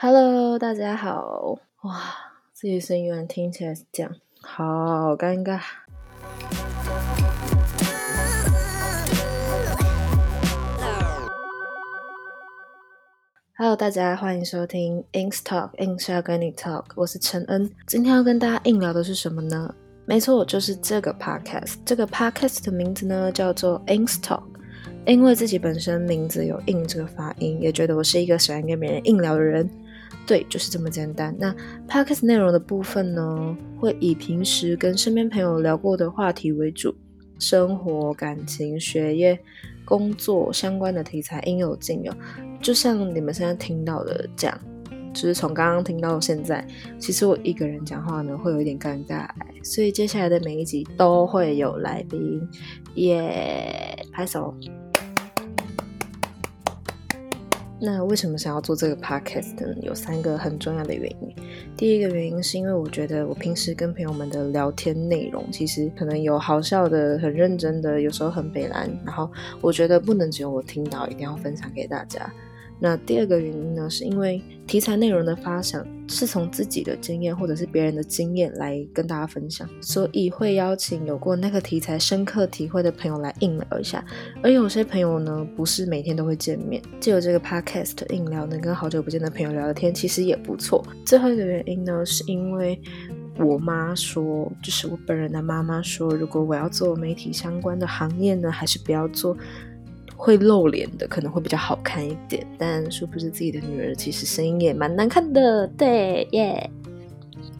Hello，大家好。哇，自己声音听起来是这样，好尴尬。Hello，大家欢迎收听 Ink Talk，Ink 是要跟你 talk，我是陈恩。今天要跟大家硬聊的是什么呢？没错，就是这个 podcast。这个 podcast 的名字呢叫做 Inks Talk 因为自己本身名字有“硬”这个发音，也觉得我是一个喜欢跟别人硬聊的人。对，就是这么简单。那 podcast 内容的部分呢，会以平时跟身边朋友聊过的话题为主，生活、感情、学业。工作相关的题材应有尽有，就像你们现在听到的这样，就是从刚刚听到现在，其实我一个人讲话呢会有一点尴尬，所以接下来的每一集都会有来宾，耶，拍手。那为什么想要做这个 podcast 呢？有三个很重要的原因。第一个原因是因为我觉得我平时跟朋友们的聊天内容，其实可能有好笑的、很认真的，有时候很北兰，然后我觉得不能只有我听到，一定要分享给大家。那第二个原因呢，是因为题材内容的发想是从自己的经验或者是别人的经验来跟大家分享，所以会邀请有过那个题材深刻体会的朋友来应聊一下。而有些朋友呢，不是每天都会见面，就有这个 podcast 应聊，能跟好久不见的朋友聊聊天，其实也不错。最后一个原因呢，是因为我妈说，就是我本人的妈妈说，如果我要做媒体相关的行业呢，还是不要做。会露脸的可能会比较好看一点，但殊不知自己的女儿其实声音也蛮难看的。对耶，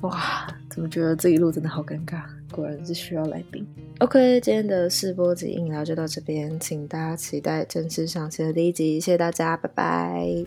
哇，怎么觉得这一路真的好尴尬？果然是需要来宾。OK，今天的试播集硬聊就到这边，请大家期待正式上线的第一集。谢谢大家，拜拜。